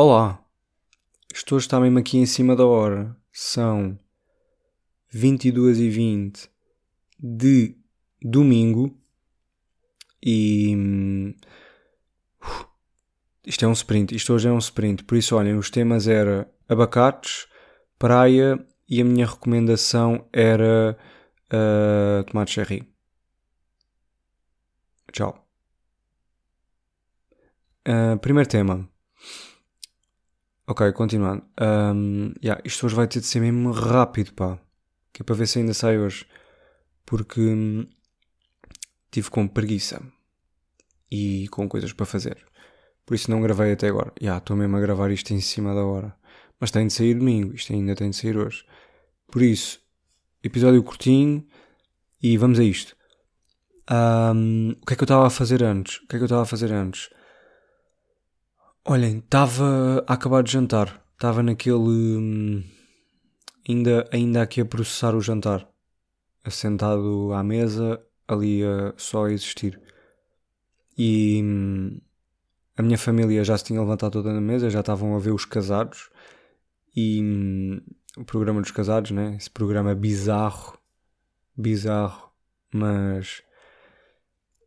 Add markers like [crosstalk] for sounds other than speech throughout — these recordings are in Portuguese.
Olá, estou a estar mesmo aqui em cima da hora. São 22 e 20 de domingo e hum, isto é um sprint, isto hoje é um sprint, por isso olhem, os temas eram abacates, praia e a minha recomendação era uh, tomate cherry. Tchau. Uh, primeiro tema. Ok, continuando. Um, yeah, isto hoje vai ter de ser mesmo rápido, pá. Que é para ver se ainda sai hoje. Porque hum, tive com preguiça. E com coisas para fazer. Por isso não gravei até agora. Já, yeah, estou mesmo a gravar isto em cima da hora. Mas tem de sair domingo. Isto ainda tem de sair hoje. Por isso, episódio curtinho. E vamos a isto. Um, o que é que eu estava a fazer antes? O que é que eu estava a fazer antes? Olhem, estava a acabar de jantar. Estava naquele. Hum, ainda, ainda aqui a processar o jantar. Assentado à mesa, ali a só a existir. E hum, a minha família já se tinha levantado toda na mesa, já estavam a ver os casados. E hum, o programa dos casados, né? Esse programa bizarro. Bizarro, mas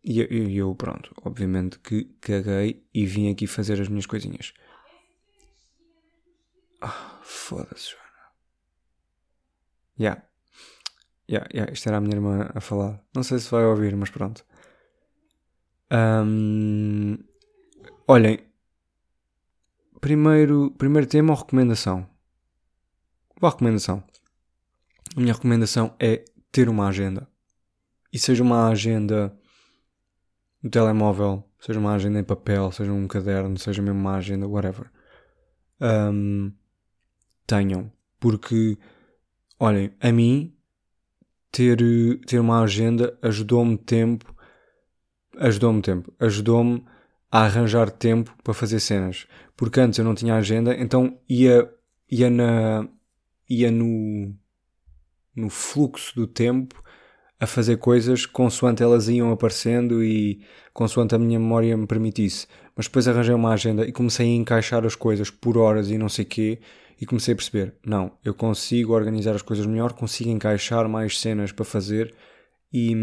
e eu, eu, pronto, obviamente que caguei e vim aqui fazer as minhas coisinhas. Ah, foda-se, Joana. Yeah. Yeah, yeah, isto era a minha irmã a falar. Não sei se vai ouvir, mas pronto. Um, olhem, primeiro, primeiro tema ou recomendação? Boa recomendação. A minha recomendação é ter uma agenda. E seja uma agenda no telemóvel, seja uma agenda em papel, seja um caderno, seja mesmo uma agenda, whatever. Um, tenham. Porque, olhem, a mim, ter, ter uma agenda ajudou-me tempo, ajudou-me tempo, ajudou-me a arranjar tempo para fazer cenas. Porque antes eu não tinha agenda, então ia, ia na, ia no, no fluxo do tempo a fazer coisas consoante elas iam aparecendo e consoante a minha memória me permitisse. Mas depois arranjei uma agenda e comecei a encaixar as coisas por horas e não sei quê e comecei a perceber, não, eu consigo organizar as coisas melhor, consigo encaixar mais cenas para fazer e,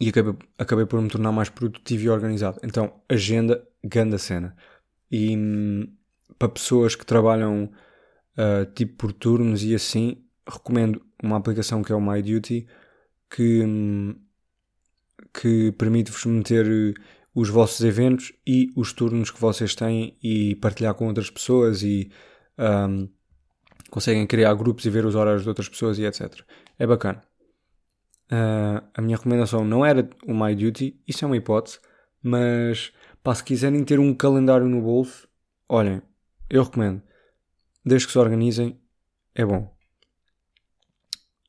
e acabei, acabei por me tornar mais produtivo e organizado. Então, agenda, ganda cena. E para pessoas que trabalham uh, tipo por turnos e assim, recomendo uma aplicação que é o My Duty que, que permite-vos meter eh, os vossos eventos e os turnos que vocês têm e partilhar com outras pessoas e um, conseguem criar grupos e ver os horários de outras pessoas e etc. É bacana. Uh, a minha recomendação não era o My Duty, isso é uma hipótese, mas pá, se quiserem ter um calendário no bolso, olhem, eu recomendo. Desde que se organizem, é bom.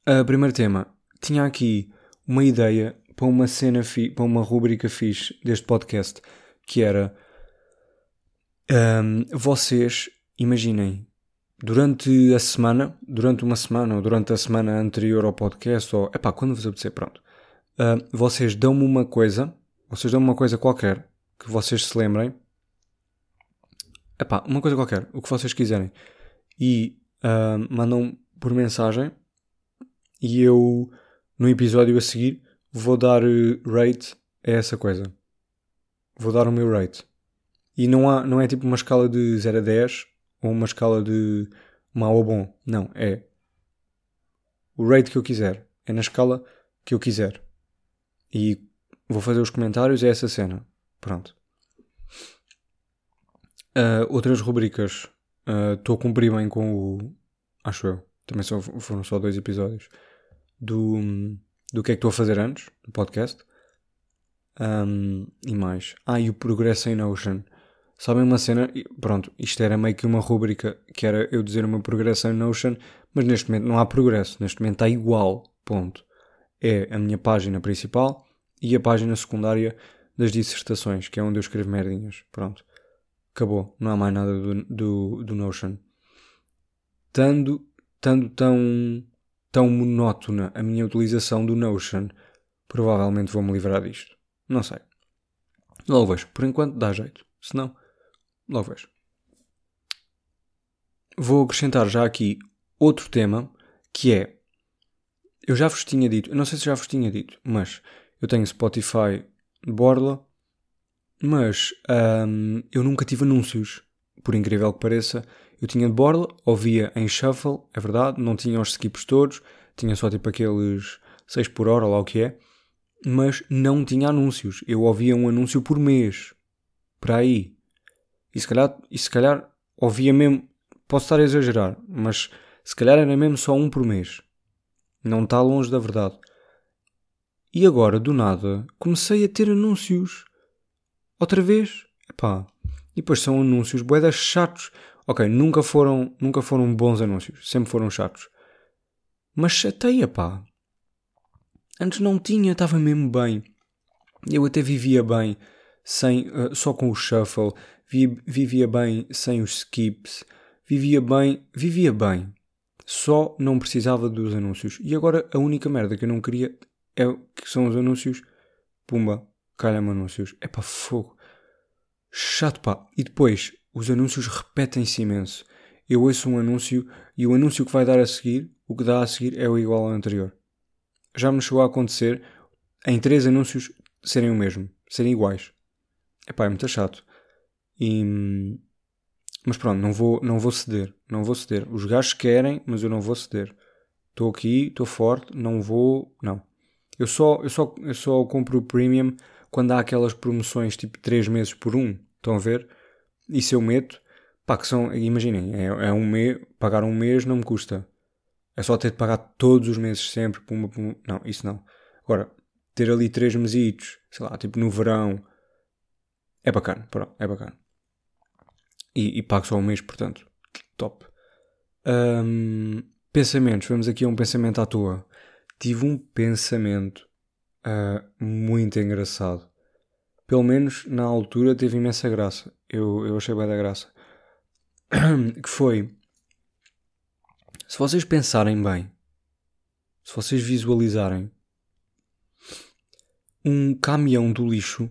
Uh, primeiro tema. Tinha aqui uma ideia para uma cena, para uma rubrica fixe deste podcast, que era um, vocês, imaginem, durante a semana, durante uma semana ou durante a semana anterior ao podcast, ou epá, quando vos apetecer, pronto, uh, vocês dão-me uma coisa, vocês dão-me uma coisa qualquer que vocês se lembrem, epá, uma coisa qualquer, o que vocês quiserem, e uh, mandam por mensagem e eu, no episódio a seguir, vou dar eh, rate a essa coisa. Vou dar o meu rate. E não, há, não é tipo uma escala de 0 a 10 ou uma escala de mau ou bom. Não, é o rate que eu quiser. É na escala que eu quiser. E vou fazer os comentários a essa cena. Pronto. Uh, outras rubricas. Estou uh, a cumprir bem com o. Acho eu. Também só, foram só dois episódios do, do que é que estou a fazer antes, do podcast. Um, e mais. Ah, e o Progresso em Notion. Sabem uma cena? Pronto, isto era meio que uma rúbrica que era eu dizer o meu progresso em Notion, mas neste momento não há progresso. Neste momento está igual. Ponto. É a minha página principal e a página secundária das dissertações, que é onde eu escrevo merdinhas. Pronto. Acabou. Não há mais nada do, do, do Notion. Tando, tando tão tão monótona a minha utilização do Notion, provavelmente vou-me livrar disto. Não sei. Logo vejo. Por enquanto dá jeito. Se não, logo vejo. vou acrescentar já aqui outro tema que é. Eu já vos tinha dito, não sei se já vos tinha dito, mas eu tenho Spotify borla, mas hum, eu nunca tive anúncios, por incrível que pareça. Eu tinha de borla, ouvia em shuffle, é verdade, não tinha os skips todos, tinha só tipo aqueles 6 por hora, lá o que é, mas não tinha anúncios. Eu ouvia um anúncio por mês, para aí. E se calhar, e se calhar ouvia mesmo, posso estar a exagerar, mas se calhar era mesmo só um por mês. Não está longe da verdade. E agora, do nada, comecei a ter anúncios. Outra vez? Epá. E depois são anúncios boedas chatos. Ok, nunca foram, nunca foram bons anúncios. Sempre foram chatos. Mas chateia, pá. Antes não tinha, estava mesmo bem. Eu até vivia bem sem, uh, só com o shuffle. Vivia bem sem os skips. Vivia bem, vivia bem. Só não precisava dos anúncios. E agora a única merda que eu não queria é que são os anúncios. Pumba, calha-me anúncios. É para fogo. Chato pá. E depois, os anúncios repetem-se imenso. Eu ouço um anúncio e o anúncio que vai dar a seguir, o que dá a seguir é o igual ao anterior. Já me chegou a acontecer em três anúncios serem o mesmo, serem iguais. Epá, é muito chato. E, mas pronto, não vou, não vou ceder. Não vou ceder. Os gajos querem, mas eu não vou ceder. Estou aqui, estou forte, não vou. Não. Eu só, eu, só, eu só compro o premium quando há aquelas promoções tipo 3 meses por 1. Estão a ver? Isso eu meto. Pá, que são. Imaginem, é, é um mês. Pagar um mês não me custa. É só ter de pagar todos os meses sempre. Não, isso não. Agora, ter ali 3 mesitos, sei lá, tipo no verão. É bacana, pronto, é bacana e, e pago só um mês, portanto, top. Um, pensamentos, vamos aqui a um pensamento à toa. Tive um pensamento uh, muito engraçado. Pelo menos na altura teve imensa graça. Eu, eu achei bem da graça. [clears throat] que foi. Se vocês pensarem bem, se vocês visualizarem um caminhão do lixo,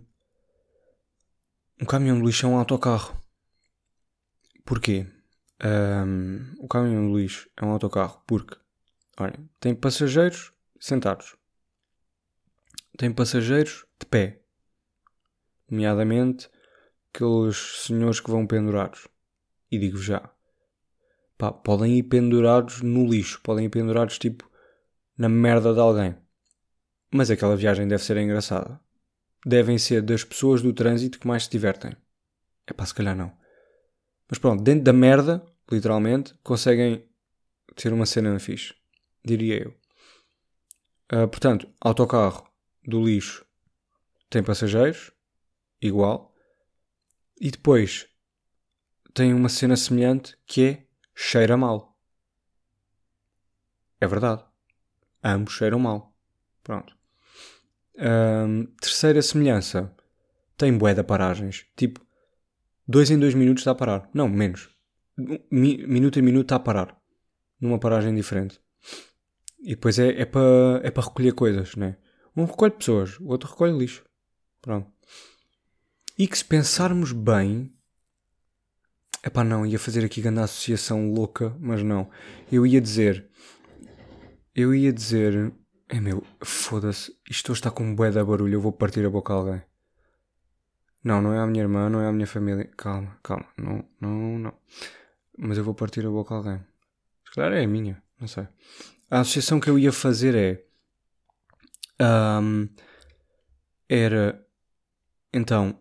um caminhão do lixo é um autocarro. Porquê? Um, o caminhão do lixo é um autocarro porque, olhem, tem passageiros sentados, tem passageiros de pé, nomeadamente aqueles senhores que vão pendurados. E digo já, pá, podem ir pendurados no lixo, podem ir pendurados tipo na merda de alguém. Mas aquela viagem deve ser engraçada. Devem ser das pessoas do trânsito que mais se divertem. É pá, se calhar não. Mas pronto, dentro da merda, literalmente, conseguem ter uma cena fixe. Diria eu. Uh, portanto, autocarro do lixo tem passageiros, igual. E depois tem uma cena semelhante que é cheira mal. É verdade. Ambos cheiram mal. Pronto. Terceira semelhança. Tem bué de paragens. Tipo, dois em dois minutos está a parar. Não, menos. minuto em minuto está a parar. Numa paragem diferente. E depois é, é para é recolher coisas, né? Um recolhe pessoas, o outro recolhe lixo. Pronto. E que se pensarmos bem. Epá, não, ia fazer aqui grande associação louca, mas não. Eu ia dizer. Eu ia dizer. É meu, foda-se, isto está com um bué da barulho, eu vou partir a boca a alguém. Não, não é a minha irmã, não é a minha família. Calma, calma. Não, não, não. Mas eu vou partir a boca a alguém. Se calhar é a minha, não sei. A associação que eu ia fazer é. Um, era. Então,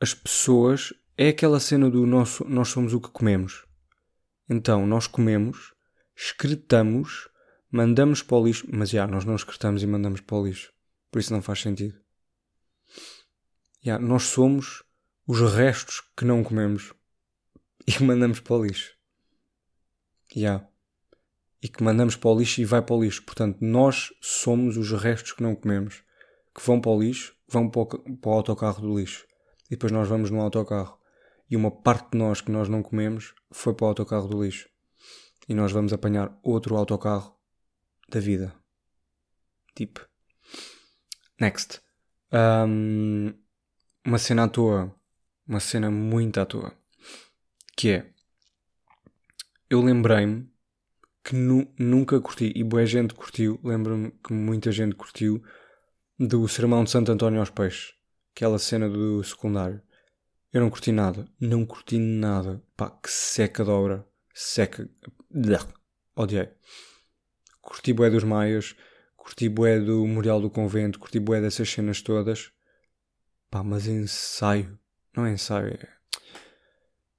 as pessoas. É aquela cena do nosso, nós somos o que comemos. Então, nós comemos, excretamos, mandamos para o lixo. Mas já, nós não excretamos e mandamos para o lixo. Por isso não faz sentido. Yeah, nós somos os restos que não comemos e que mandamos para o lixo. Yeah. E que mandamos para o lixo e vai para o lixo. Portanto, nós somos os restos que não comemos, que vão para o lixo, vão para o, para o autocarro do lixo. E depois nós vamos no autocarro. E uma parte de nós que nós não comemos foi para o autocarro do lixo. E nós vamos apanhar outro autocarro da vida. Tipo. Next. Um, uma cena à toa, uma cena muito à toa, que é eu lembrei-me que nu nunca curti, e boa gente curtiu, lembro-me que muita gente curtiu, do Sermão de Santo António aos Peixes, aquela cena do secundário. Eu não curti nada, não curti nada. Pá, que seca de obra, seca. Odiei. Curti bué dos Maias, curti bué do Memorial do Convento, curti bué dessas cenas todas. Pá, mas ensaio, não é ensaio, é.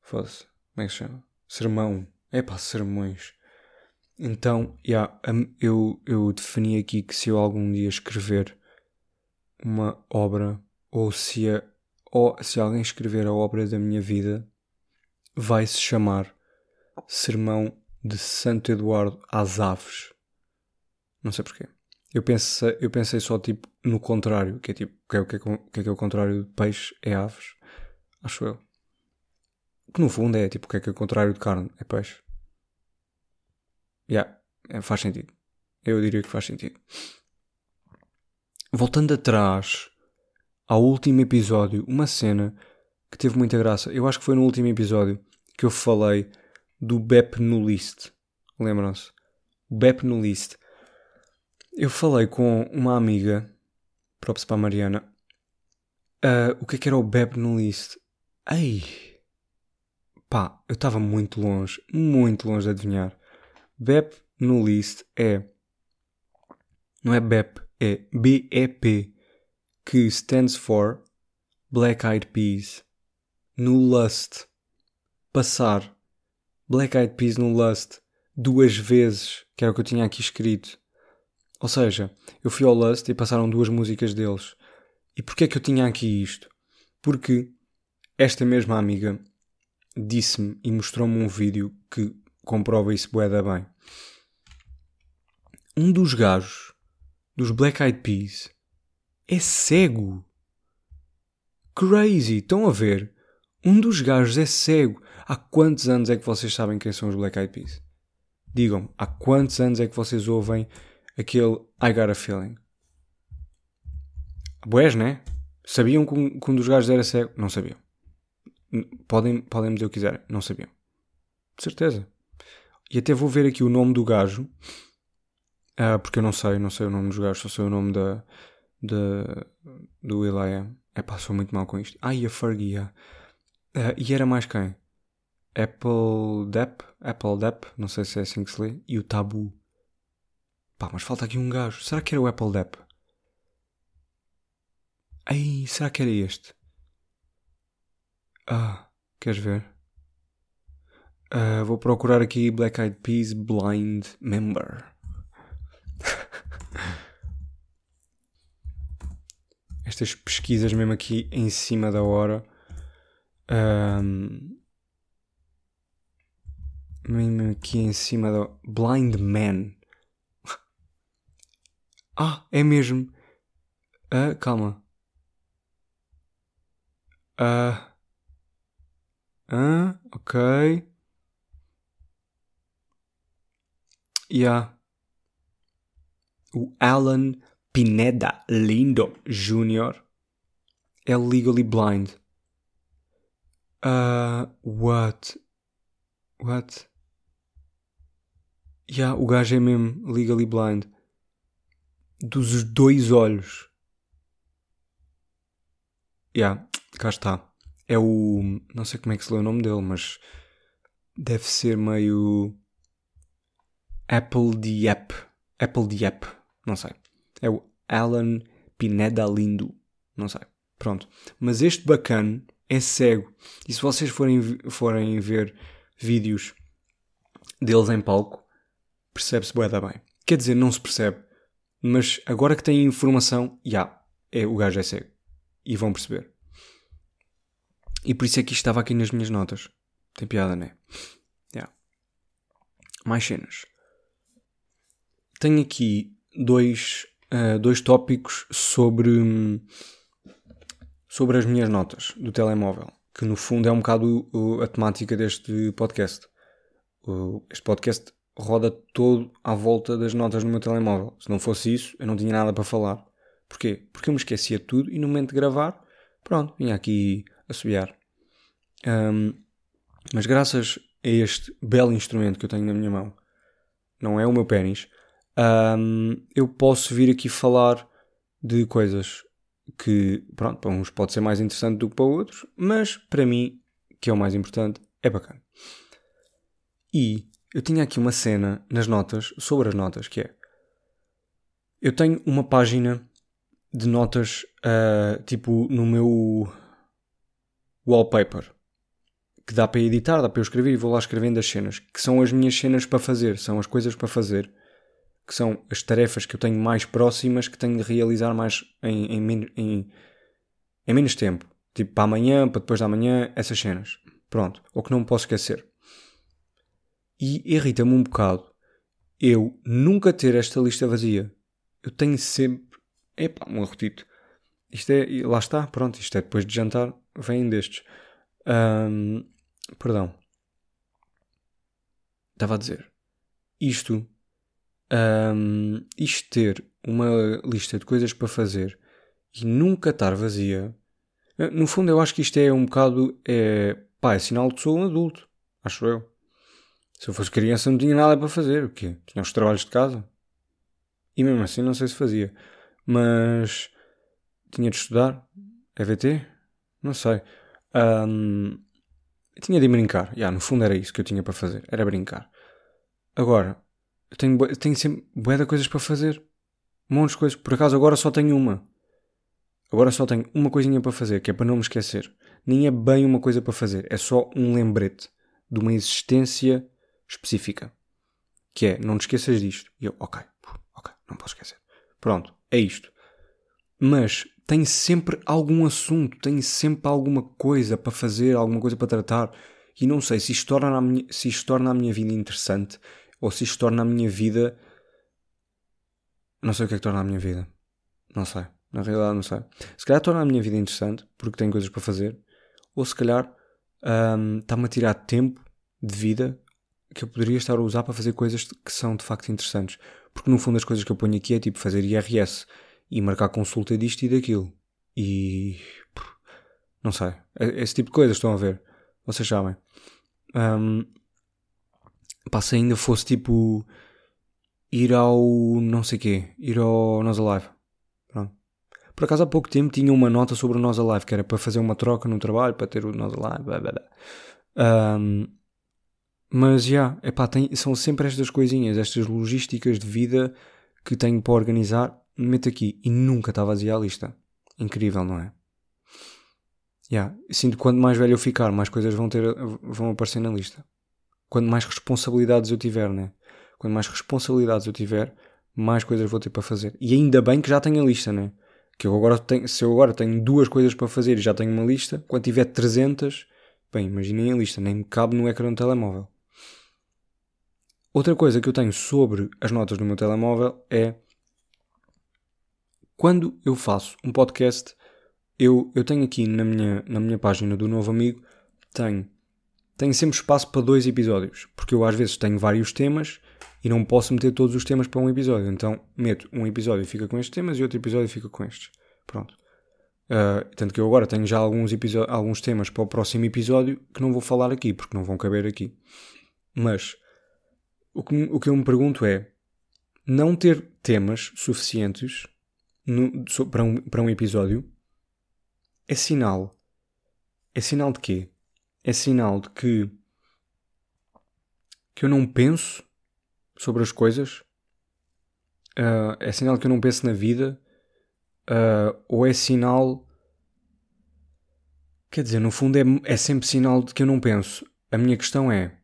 Foda-se, como é que se chama? Sermão. É pá, sermões então, yeah, eu, eu defini aqui que se eu algum dia escrever uma obra, ou se, a, ou se alguém escrever a obra da minha vida, vai se chamar Sermão de Santo Eduardo às Aves. Não sei porquê. Eu pensei, eu pensei só tipo no contrário, que é tipo, o que é, que, é, que, é, que é o contrário de peixe? É aves. Acho eu. Que no fundo é tipo, o que é que é o contrário de carne? É peixe. Yeah, é, faz sentido. Eu diria que faz sentido. Voltando atrás ao último episódio, uma cena que teve muita graça. Eu acho que foi no último episódio que eu falei do BEP no list. Lembram-se? O BEP no list. Eu falei com uma amiga, próprio para a Mariana, uh, o que é que era o BEP no list. Ei! Pá, eu estava muito longe, muito longe de adivinhar. BEP no list é. Não é BEP, é BEP, que stands for Black Eyed Peas. No Lust. Passar. Black Eyed Peas no Lust. Duas vezes, que era o que eu tinha aqui escrito. Ou seja, eu fui ao Lust e passaram duas músicas deles. E porquê é que eu tinha aqui isto? Porque esta mesma amiga disse-me e mostrou-me um vídeo que comprova isso boeda bem. Um dos gajos dos Black Eyed Peas é cego. Crazy, estão a ver? Um dos gajos é cego. Há quantos anos é que vocês sabem quem são os Black Eyed Peas? Digam-me, há quantos anos é que vocês ouvem aquele I Got a Feeling? Boés, né? Sabiam que um, que um dos gajos era cego? Não sabiam. Podem, podem dizer o que quiserem. Não sabiam. De certeza. E até vou ver aqui o nome do gajo, uh, porque eu não sei, não sei o nome dos gajos, só sei o nome da, da, do Will.i.am. É pá, sou muito mal com isto. Ah, e a Fergie, uh, e era mais quem? Apple Depp, Apple Depp, não sei se é assim que se lê, e o Tabu. Pá, mas falta aqui um gajo. Será que era o Apple Depp? Ai, será que era este? Ah, queres ver? Uh, vou procurar aqui Black Eyed Peas Blind Member. Estas pesquisas mesmo aqui em cima da hora. Um, mesmo aqui em cima da. Blind Man. [laughs] ah, é mesmo. Uh, calma. Ah. Uh, uh, ok. Yeah. O Alan Pineda Lindo Jr. é legally blind. Uh, what? What? Yeah, o gajo é mesmo legally blind. Dos dois olhos. Yeah, cá está. É o. Não sei como é que se lê o nome dele, mas. Deve ser meio. Apple Diep. Apple Diep. Não sei. É o Alan Pineda Lindo. Não sei. Pronto. Mas este bacana é cego. E se vocês forem, forem ver vídeos deles em palco, percebe-se bué da bem. Quer dizer, não se percebe. Mas agora que têm informação, já, yeah, é, o gajo é cego. E vão perceber. E por isso é que isto estava aqui nas minhas notas. Tem piada, né? Yeah. Mais cenas tenho aqui dois, uh, dois tópicos sobre, sobre as minhas notas do telemóvel, que no fundo é um bocado a temática deste podcast. este podcast roda todo à volta das notas no meu telemóvel. Se não fosse isso, eu não tinha nada para falar. Porquê? Porque eu me esquecia de tudo e no momento de gravar, pronto, vinha aqui a subiar. Um, mas graças a este belo instrumento que eu tenho na minha mão, não é o meu pênis, um, eu posso vir aqui falar de coisas que, pronto, para uns pode ser mais interessante do que para outros, mas para mim, que é o mais importante, é bacana. E eu tinha aqui uma cena nas notas, sobre as notas, que é. Eu tenho uma página de notas, uh, tipo, no meu wallpaper, que dá para editar, dá para eu escrever e vou lá escrevendo as cenas, que são as minhas cenas para fazer, são as coisas para fazer, que são as tarefas que eu tenho mais próximas, que tenho de realizar mais em, em, em, em menos tempo. Tipo, para amanhã, para depois da manhã, essas cenas. Pronto. Ou que não me posso esquecer. E irrita-me um bocado eu nunca ter esta lista vazia. Eu tenho sempre. Epá, um arrotito. Isto é. Lá está, pronto. Isto é depois de jantar. Vêm destes. Perdão. Estava a dizer. Isto. Um, isto ter uma lista de coisas para fazer e nunca estar vazia. No fundo, eu acho que isto é um bocado. É, pá, é sinal de que sou um adulto. Acho eu. Se eu fosse criança não tinha nada para fazer. O quê? Tinha os trabalhos de casa. E mesmo assim não sei se fazia. Mas tinha de estudar. EVT? Não sei. Um, tinha de brincar. Yeah, no fundo era isso que eu tinha para fazer. Era brincar. Agora, eu tenho, eu tenho sempre bué de coisas para fazer. Um monte de coisas. Por acaso agora só tenho uma. Agora só tenho uma coisinha para fazer, que é para não me esquecer. Nem é bem uma coisa para fazer. É só um lembrete de uma existência específica. Que é, não te esqueças disto. E eu, ok, ok, não posso esquecer. Pronto, é isto. Mas tenho sempre algum assunto, tenho sempre alguma coisa para fazer, alguma coisa para tratar. E não sei se isto torna a minha, se isto torna a minha vida interessante ou se isto torna a minha vida. Não sei o que é que torna a minha vida. Não sei. Na realidade, não sei. Se calhar torna a minha vida interessante porque tenho coisas para fazer, ou se calhar está-me a tirar tempo de vida que eu poderia estar a usar para fazer coisas que são de facto interessantes. Porque no fundo as coisas que eu ponho aqui é tipo fazer IRS e marcar consulta disto e daquilo. E. Não sei. É, esse tipo de coisas estão a ver. Vocês sabem. Um, pá, se ainda fosse tipo. Ir ao. não sei quê. Ir ao Nós Alive. Pronto. Por acaso há pouco tempo tinha uma nota sobre o Nós Alive que era para fazer uma troca no trabalho, para ter o Nós Alive. Blá, blá, blá. Um, mas já, epá, tem, são sempre estas coisinhas, estas logísticas de vida que tenho para organizar, meto aqui e nunca está vazia a lista. Incrível, não é? Yeah. Sinto que quanto mais velho eu ficar, mais coisas vão, ter, vão aparecer na lista. Quanto mais responsabilidades eu tiver, né? Quanto mais responsabilidades eu tiver, mais coisas vou ter para fazer. E ainda bem que já tenho a lista, né? Que eu agora tenho, se eu agora tenho duas coisas para fazer e já tenho uma lista, quando tiver 300, bem, imaginem a lista, nem me cabe no ecrã do telemóvel. Outra coisa que eu tenho sobre as notas do meu telemóvel é quando eu faço um podcast, eu, eu tenho aqui na minha, na minha página do novo amigo, tenho, tenho sempre espaço para dois episódios, porque eu às vezes tenho vários temas e não posso meter todos os temas para um episódio. Então meto um episódio fica com estes temas e outro episódio fica com estes. Pronto. Uh, tanto que eu agora tenho já alguns, alguns temas para o próximo episódio que não vou falar aqui, porque não vão caber aqui. Mas o que, o que eu me pergunto é: não ter temas suficientes no, para, um, para um episódio é sinal. É sinal de quê? É sinal de que, que eu não penso sobre as coisas? Uh, é sinal de que eu não penso na vida? Uh, ou é sinal. Quer dizer, no fundo é, é sempre sinal de que eu não penso. A minha questão é: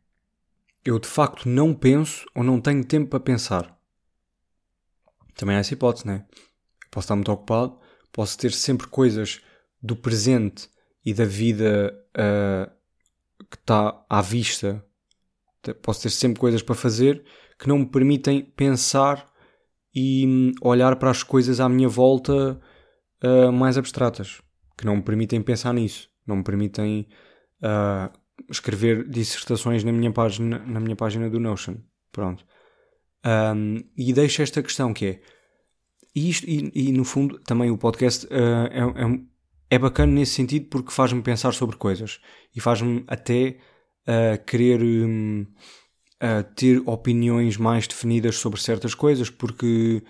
eu de facto não penso ou não tenho tempo para pensar. Também há essa hipótese, né? Posso estar muito ocupado, posso ter sempre coisas do presente e da vida uh, que está à vista. Posso ter sempre coisas para fazer que não me permitem pensar e hum, olhar para as coisas à minha volta uh, mais abstratas. Que não me permitem pensar nisso. Não me permitem uh, escrever dissertações na minha página, na minha página do Notion. Pronto. Um, e deixo esta questão que é. E, isto, e, e no fundo também o podcast uh, é, é, é, bacana nesse sentido porque faz-me pensar sobre coisas e faz-me até a querer hum, a ter opiniões mais definidas sobre certas coisas, porque.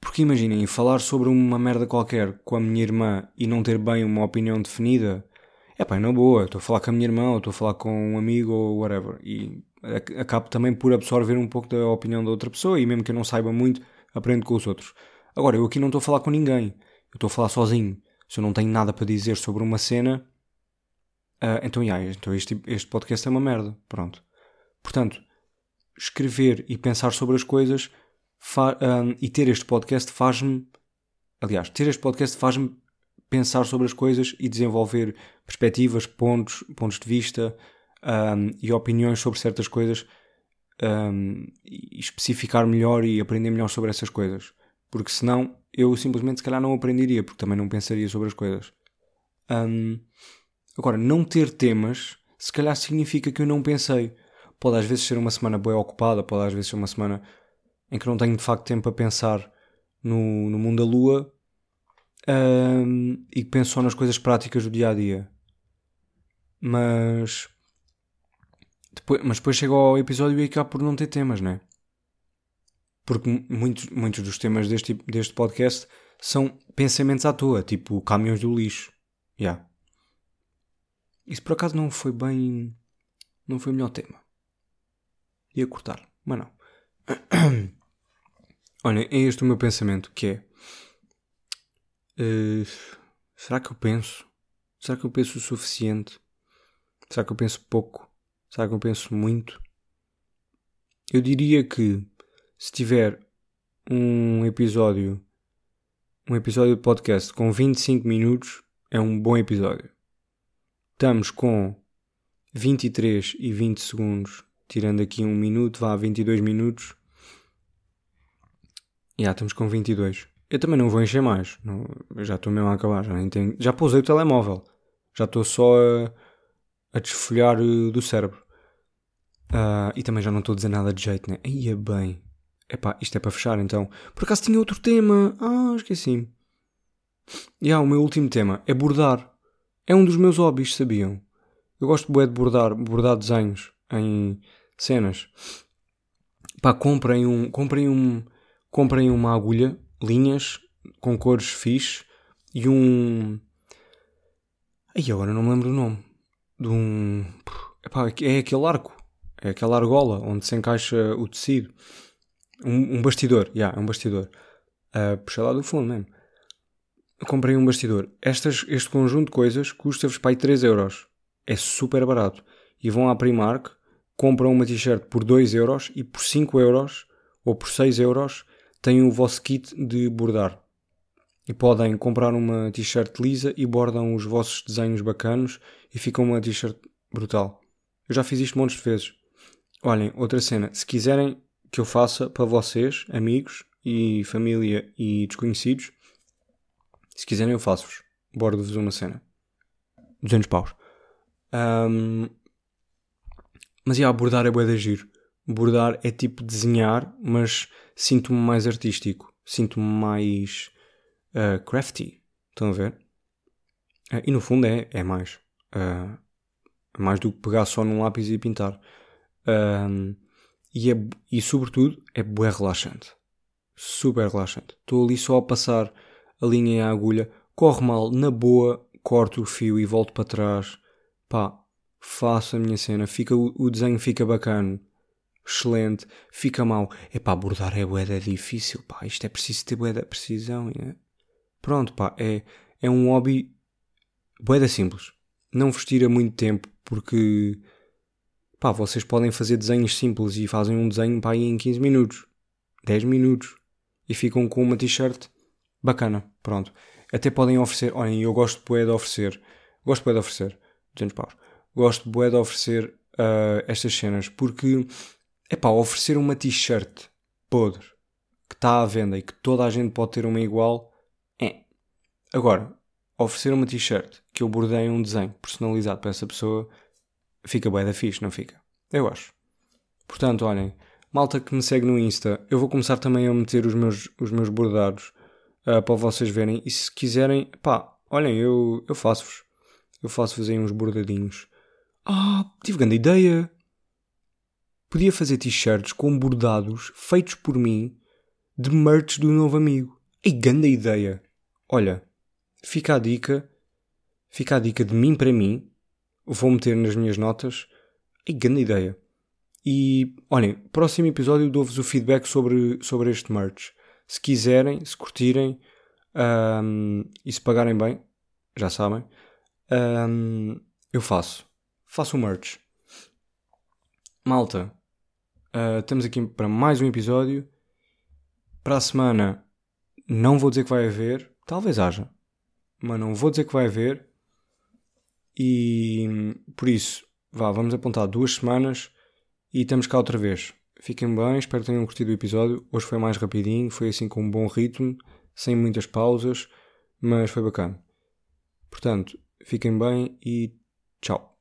Porque imaginem, falar sobre uma merda qualquer com a minha irmã e não ter bem uma opinião definida, é pá, na boa, estou a falar com a minha irmã ou estou a falar com um amigo ou whatever. E acabo também por absorver um pouco da opinião da outra pessoa e mesmo que eu não saiba muito, aprendo com os outros. Agora, eu aqui não estou a falar com ninguém, eu estou a falar sozinho. Se eu não tenho nada para dizer sobre uma cena, uh, então, yeah, então este, este podcast é uma merda. Pronto. Portanto, escrever e pensar sobre as coisas um, e ter este podcast faz-me. Aliás, ter este podcast faz-me pensar sobre as coisas e desenvolver perspectivas, pontos, pontos de vista um, e opiniões sobre certas coisas um, e especificar melhor e aprender melhor sobre essas coisas. Porque senão eu simplesmente se calhar não aprenderia, porque também não pensaria sobre as coisas. Um, agora, não ter temas se calhar significa que eu não pensei. Pode às vezes ser uma semana bem ocupada, pode às vezes ser uma semana em que não tenho de facto tempo a pensar no, no mundo da lua um, e penso só nas coisas práticas do dia a dia. Mas depois, mas depois chega ao episódio e acaba por não ter temas, não é? Porque muitos, muitos dos temas deste, deste podcast são pensamentos à toa, tipo caminhões do lixo. Yeah. Isso por acaso não foi bem. Não foi o melhor tema. Ia cortar, mas não. [clears throat] Olha, é este o meu pensamento, que é... Uh, será que eu penso? Será que eu penso o suficiente? Será que eu penso pouco? Será que eu penso muito? Eu diria que se tiver um episódio, um episódio de podcast com 25 minutos, é um bom episódio. Estamos com 23 e 20 segundos tirando aqui um minuto, vá a 22 minutos. Já estamos com 22. Eu também não vou encher mais. Não, já estou mesmo a acabar. Já, já pousei o telemóvel. Já estou só a, a desfolhar eh, do cérebro. Uh, e também já não estou a dizer nada de jeito, né? Aí é bem. Epá, isto é para fechar então. Por acaso tinha outro tema. Ah, esqueci-me. E ah, o meu último tema é bordar. É um dos meus hobbies, sabiam? Eu gosto de bordar, bordar desenhos em cenas. Pá, comprem um, comprem um, comprem uma agulha, linhas com cores fixe e um. Aí agora não me lembro o nome. De um. Epá, é aquele arco. É aquela argola onde se encaixa o tecido. Um, um bastidor, já, yeah, um bastidor. Uh, lá do fundo mesmo. comprei um bastidor. Estas, este conjunto de coisas custa-vos para aí 3 euros. É super barato. E vão à Primark compram uma t-shirt por 2 euros e por 5 euros ou por 6 euros têm o vosso kit de bordar. E podem comprar uma t-shirt lisa e bordam os vossos desenhos bacanos e fica uma t-shirt brutal. Eu já fiz isto montes de vezes. Olhem, outra cena. Se quiserem que eu faça para vocês, amigos e família e desconhecidos, se quiserem eu faço-vos. Bordo-vos uma cena. 200 paus. Um, mas ia, bordar é bué de giro. Bordar é tipo desenhar, mas sinto-me mais artístico. Sinto-me mais uh, crafty. Estão a ver? Uh, e no fundo é, é mais. Uh, mais do que pegar só num lápis e pintar. E, é, e sobretudo é bué relaxante. Super relaxante. Estou ali só a passar a linha e a agulha. Corre mal, na boa, corto o fio e volto para trás. Pá, faço a minha cena, fica, o, desenho fica bacana, excelente, fica mal. É pá, bordar é boeda difícil, pá, isto é preciso ter boeda precisão. É? Pronto, pá, é, é um hobby boeda simples. Não vos tira muito tempo, porque pá, vocês podem fazer desenhos simples e fazem um desenho pá, em 15 minutos, 10 minutos e ficam com uma t-shirt bacana. Pronto. Até podem oferecer, olhem, eu gosto de de oferecer, gosto de de oferecer 200 paus gosto bué de oferecer uh, estas cenas porque é pá, oferecer uma t-shirt podre que está à venda e que toda a gente pode ter uma igual é. Agora, oferecer uma t-shirt que eu bordei um desenho personalizado para essa pessoa fica bué da fixe, não fica? Eu acho. Portanto, olhem, malta que me segue no Insta, eu vou começar também a meter os meus, os meus bordados uh, para vocês verem e se quiserem, pá, olhem, eu, eu faço-vos. Eu faço-vos aí uns bordadinhos Ah, tive grande ideia! Podia fazer t-shirts com bordados feitos por mim de merch do novo amigo. E grande ideia! Olha, fica a dica, fica a dica de mim para mim. Vou meter nas minhas notas. E grande ideia! E olhem, próximo episódio dou-vos o feedback sobre, sobre este merch. Se quiserem, se curtirem um, e se pagarem bem, já sabem, um, eu faço. Faço o merch. Malta, uh, estamos aqui para mais um episódio. Para a semana, não vou dizer que vai haver, talvez haja, mas não vou dizer que vai haver. E por isso, vá, vamos apontar duas semanas e estamos cá outra vez. Fiquem bem, espero que tenham curtido o episódio. Hoje foi mais rapidinho, foi assim com um bom ritmo, sem muitas pausas, mas foi bacana. Portanto, fiquem bem e tchau.